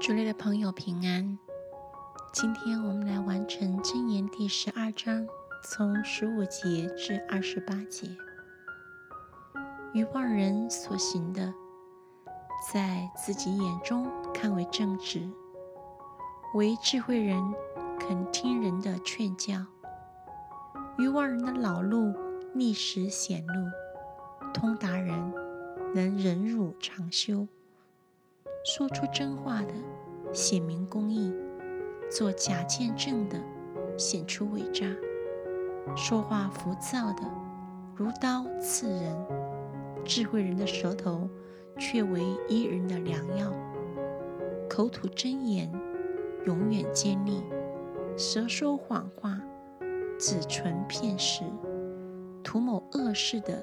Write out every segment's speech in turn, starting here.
主内的朋友平安，今天我们来完成箴言第十二章，从十五节至二十八节。愚妄人所行的，在自己眼中看为正直；唯智慧人肯听人的劝教。愚妄人的老路逆时显露，通达人能忍辱长修。说出真话的显明公义，做假见证的显出伪诈，说话浮躁的如刀刺人，智慧人的舌头却为医人的良药，口吐真言永远坚立，舌说谎话只存骗食，图谋恶事的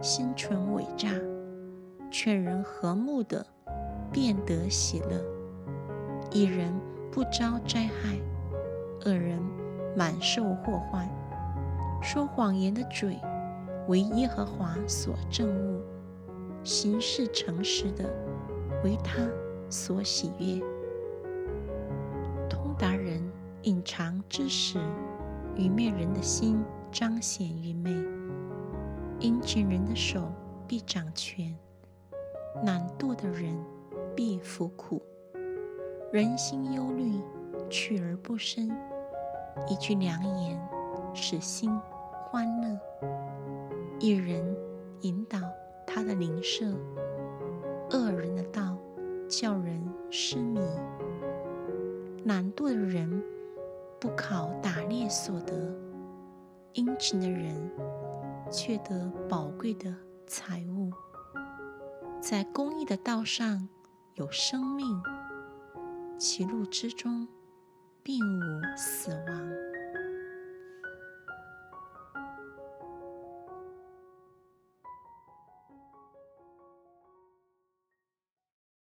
心存伪诈，劝人和睦的。便得喜乐，一人不遭灾害，二人满受祸患。说谎言的嘴为耶和华所憎恶，行事诚实的为他所喜悦。通达人隐藏知识，愚昧人的心彰显愚昧。殷勤人的手必掌权，懒惰的人。必服苦，人心忧虑，去而不生。一句良言，使心欢乐。一人引导他的邻舍，恶人的道叫人失迷。懒惰的人不考打猎所得，殷勤的人却得宝贵的财物。在公益的道上。有生命，其路之中并无死亡。